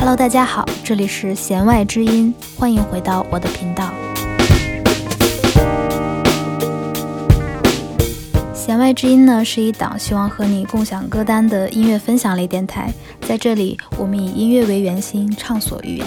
Hello，大家好，这里是弦外之音，欢迎回到我的频道。弦外之音呢是一档希望和你共享歌单的音乐分享类电台，在这里我们以音乐为圆心，畅所欲言。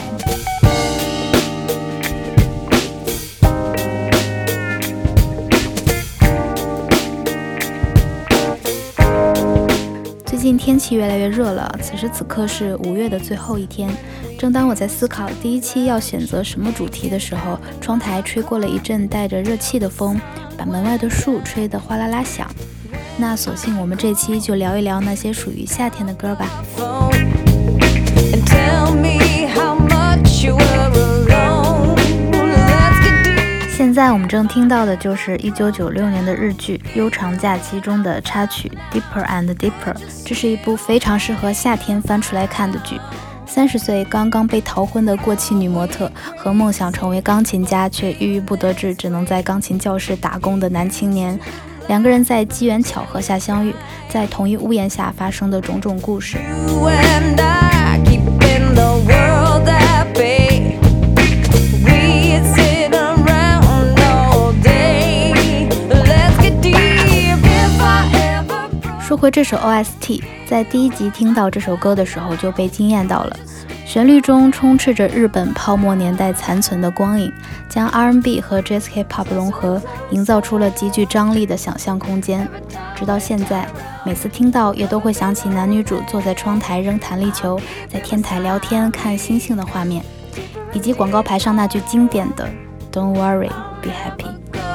近天气越来越热了，此时此刻是五月的最后一天。正当我在思考第一期要选择什么主题的时候，窗台吹过了一阵带着热气的风，把门外的树吹得哗啦啦响。那索性我们这期就聊一聊那些属于夏天的歌吧。现在我们正听到的就是一九九六年的日剧《悠长假期》中的插曲《Deeper and Deeper》，这是一部非常适合夏天翻出来看的剧。三十岁刚刚被逃婚的过气女模特和梦想成为钢琴家却郁郁不得志，只能在钢琴教室打工的男青年，两个人在机缘巧合下相遇，在同一屋檐下发生的种种故事。说回这首 OST，在第一集听到这首歌的时候就被惊艳到了。旋律中充斥着日本泡沫年代残存的光影，将 R&B 和 Jazz Hip Hop 融合，营造出了极具张力的想象空间。直到现在，每次听到也都会想起男女主坐在窗台扔弹力球，在天台聊天看星星的画面，以及广告牌上那句经典的 "Don't worry, be happy"。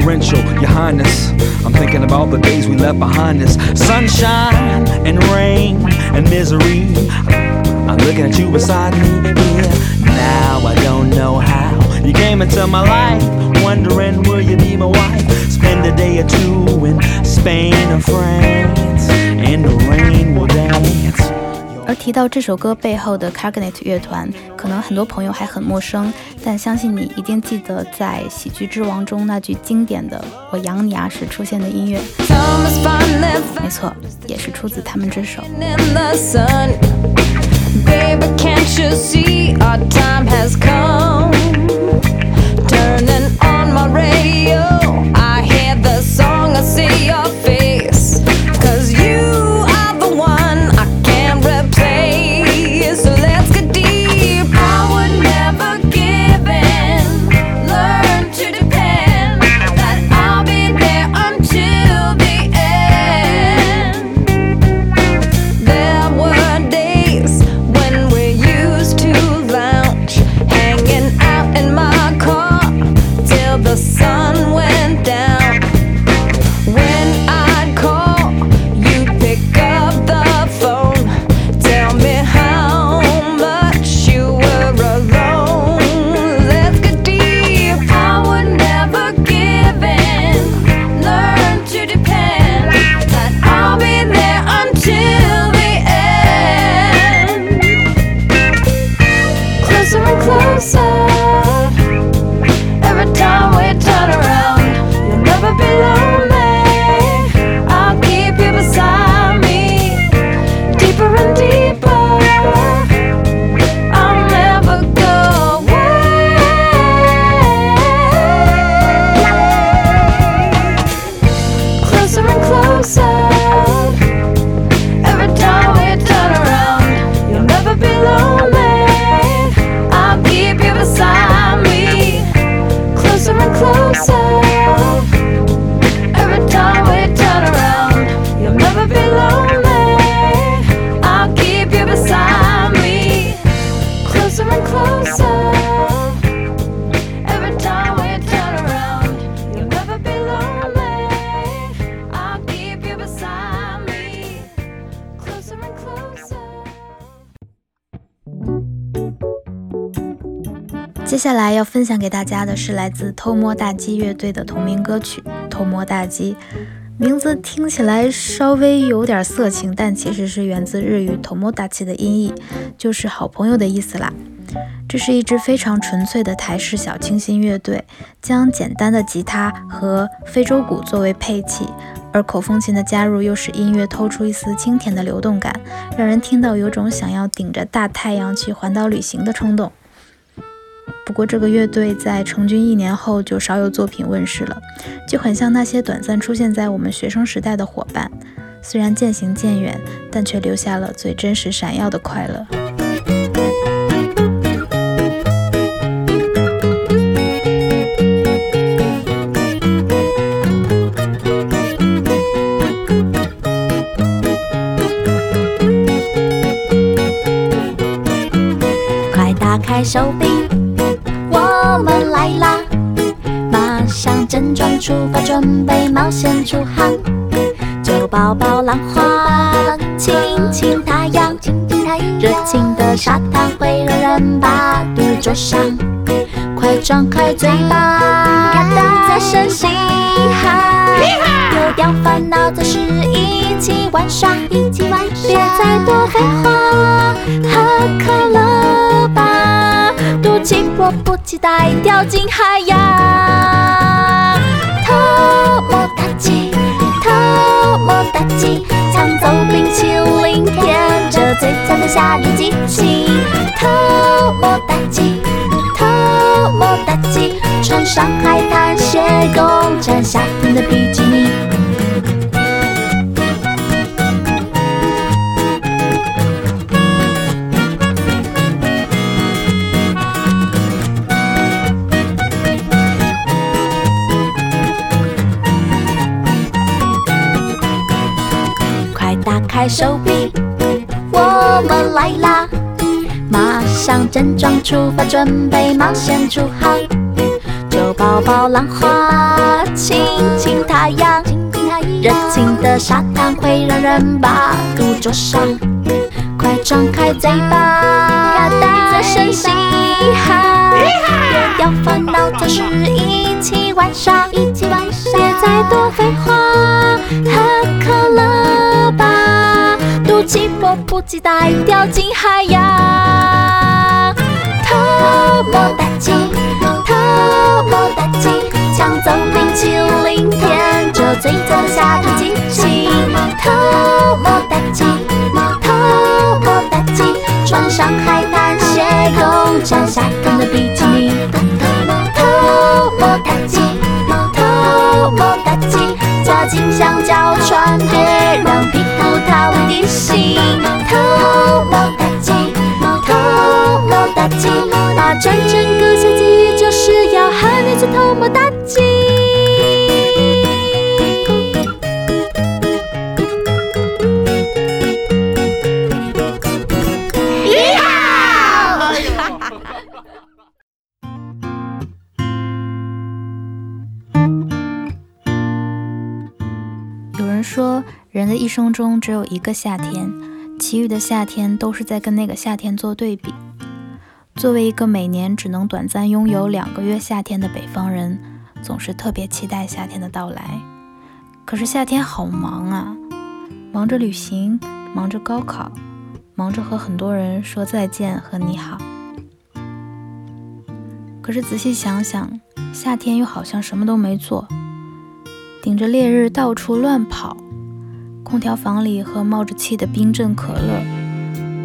Torrential, your highness. I'm thinking about the days we left behind us. Sunshine and rain and misery. I'm looking at you beside me here. Now I don't know how you came into my life. Wondering, will you be my wife? Spend a day or two in Spain or France. And the rain will dance. 而提到这首歌背后的 Carganet 乐团，可能很多朋友还很陌生，但相信你一定记得在《喜剧之王》中那句经典的“我养你啊”时出现的音乐。没错，也是出自他们这首。接分享给大家的是来自偷摸大鸡乐队的同名歌曲《偷摸大鸡》，名字听起来稍微有点色情，但其实是源自日语“偷摸大气”的音译，就是好朋友的意思啦。这是一支非常纯粹的台式小清新乐队，将简单的吉他和非洲鼓作为配器，而口风琴的加入又使音乐透出一丝清甜的流动感，让人听到有种想要顶着大太阳去环岛旅行的冲动。不过，这个乐队在成军一年后就少有作品问世了，就很像那些短暂出现在我们学生时代的伙伴，虽然渐行渐远，但却留下了最真实、闪耀的快乐。快打开手臂，出发，准备冒险出航。就抱抱浪花，亲亲太阳，热情的沙滩会让人把肚灼伤。快张开嘴巴，大声嘻哈，丢掉烦恼，的事一起玩耍，一起玩别再多废话，喝可乐吧。肚气迫不及待掉进海洋，机，抢走冰淇淋，舔着嘴角的夏日激情，偷摸大机，偷摸大机，穿上海滩鞋，攻占夏天的比基尼。开手臂，我们来啦！马上整装出发，准备冒险出航。就抱抱浪花，亲亲太阳，热情的沙滩会让人把肚灼伤。快张开嘴巴，大声嘻哈，丢掉烦恼，就是一起玩耍，别再多废话，喝可乐吧。起迫不及待掉进海洋，偷摸大鸡，偷摸大鸡，抢走冰淇淋，舔着最的夏日激情，偷摸大鸡，偷摸大鸡，穿上海把整整个夏季就是要和你做偷摸大吉。人的一生中只有一个夏天，其余的夏天都是在跟那个夏天做对比。作为一个每年只能短暂拥有两个月夏天的北方人，总是特别期待夏天的到来。可是夏天好忙啊，忙着旅行，忙着高考，忙着和很多人说再见和你好。可是仔细想想，夏天又好像什么都没做，顶着烈日到处乱跑。空调房里喝冒着气的冰镇可乐，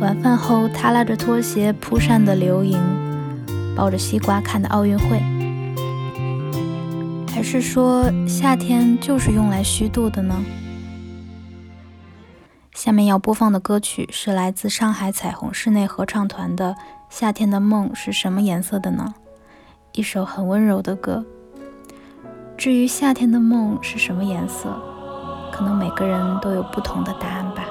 晚饭后他拉着拖鞋铺扇的流萤，抱着西瓜看的奥运会，还是说夏天就是用来虚度的呢？下面要播放的歌曲是来自上海彩虹室内合唱团的《夏天的梦是什么颜色的呢》，一首很温柔的歌。至于夏天的梦是什么颜色？可能每个人都有不同的答案吧。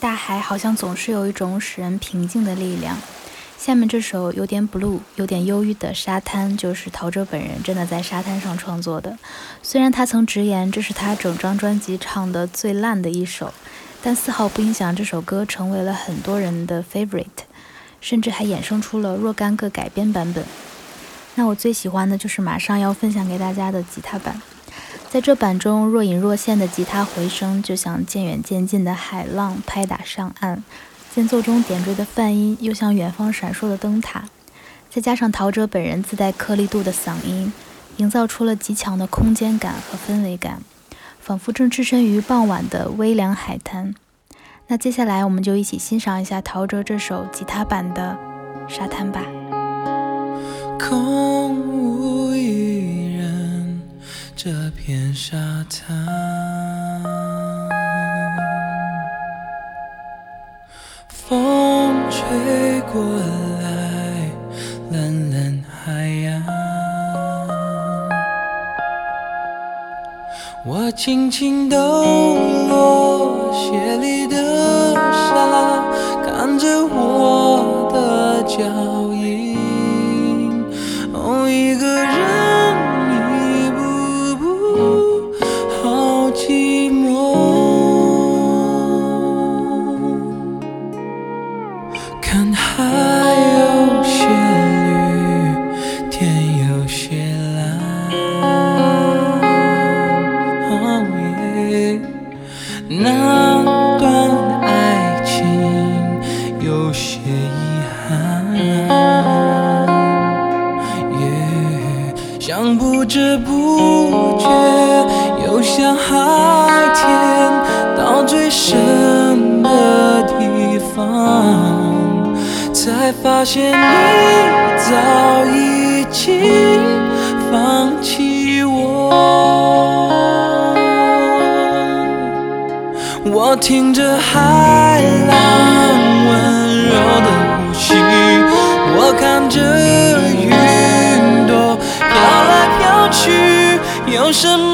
大海好像总是有一种使人平静的力量。下面这首有点 blue、有点忧郁的《沙滩》，就是陶喆本人真的在沙滩上创作的。虽然他曾直言这是他整张专辑唱的最烂的一首，但丝毫不影响这首歌成为了很多人的 favorite，甚至还衍生出了若干个改编版本。那我最喜欢的就是马上要分享给大家的吉他版。在这版中，若隐若现的吉他回声，就像渐远渐近的海浪拍打上岸；间奏中点缀的泛音，又像远方闪烁的灯塔。再加上陶喆本人自带颗粒度的嗓音，营造出了极强的空间感和氛围感，仿佛正置身于傍晚的微凉海滩。那接下来，我们就一起欣赏一下陶喆这首吉他版的《沙滩》吧。空无一。这片沙滩，风吹过来，冷冷海洋。我轻轻抖落鞋发现你早已经放弃我，我听着海浪温柔的呼吸，我看着云朵飘来飘去，有什么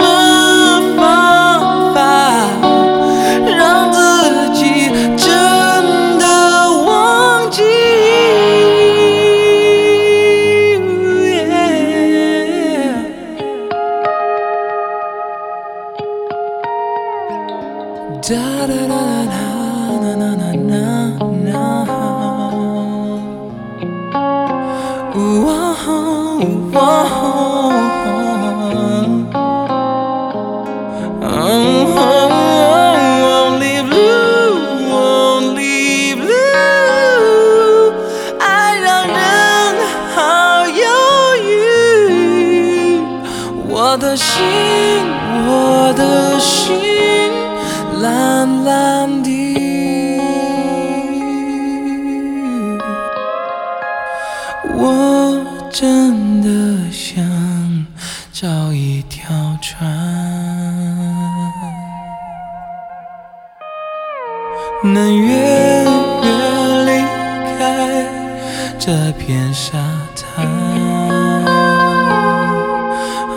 da da da da na na na na na. Ooh, oh, oh. 我真的想找一条船，能远远离开这片沙滩。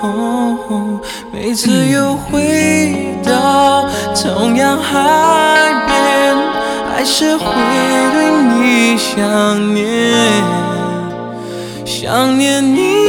哦，每次又回到同样海边，还是会对你想念。想念你。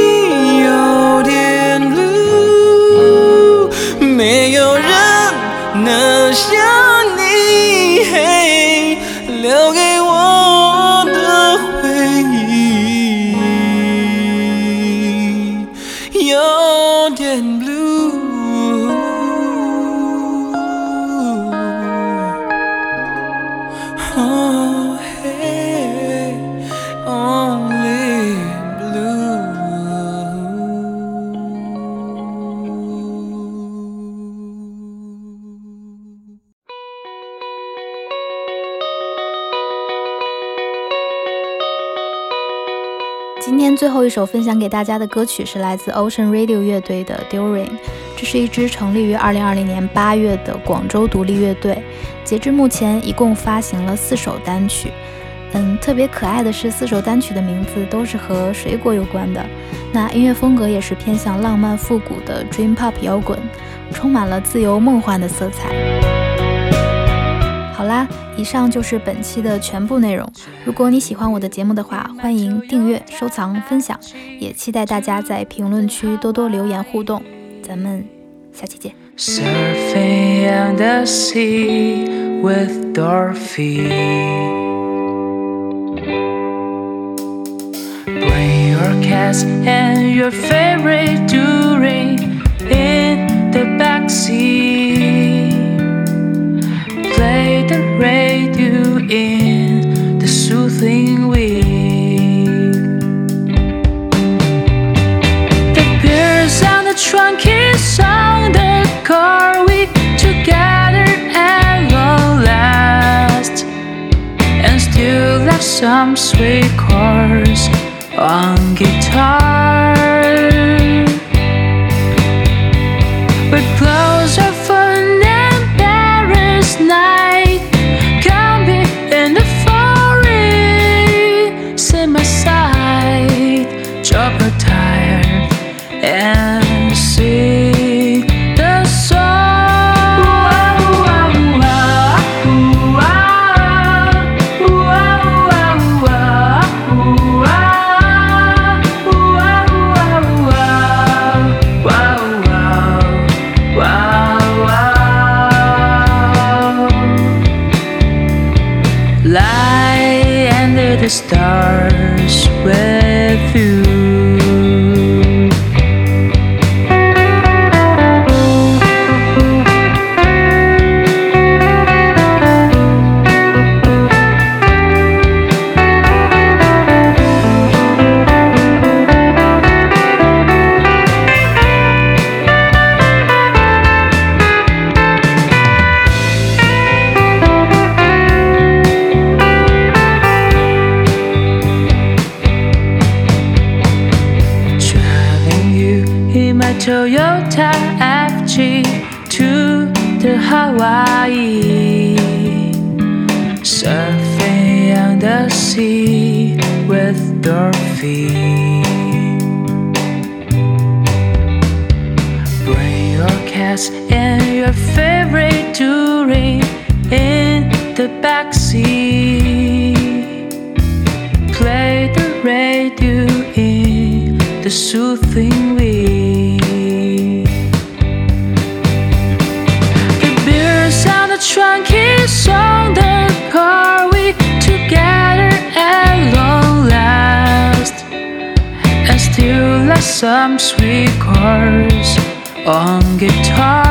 后一首分享给大家的歌曲是来自 Ocean Radio 乐队的 During，这是一支成立于2020年8月的广州独立乐队。截至目前，一共发行了四首单曲。嗯，特别可爱的是，四首单曲的名字都是和水果有关的。那音乐风格也是偏向浪漫复古的 Dream Pop 摇滚，充满了自由梦幻的色彩。好啦，以上就是本期的全部内容。如果你喜欢我的节目的话，欢迎订阅、收藏、分享，也期待大家在评论区多多留言互动。咱们下期见。Surfing on the sea with Dorothy. Bring your cats and your favorite jewelry in the backseat. Some sweet chords on guitar. Soothing wind. The beers on the trunk is on the car. We together at long last, feel like some sweet chords on guitar.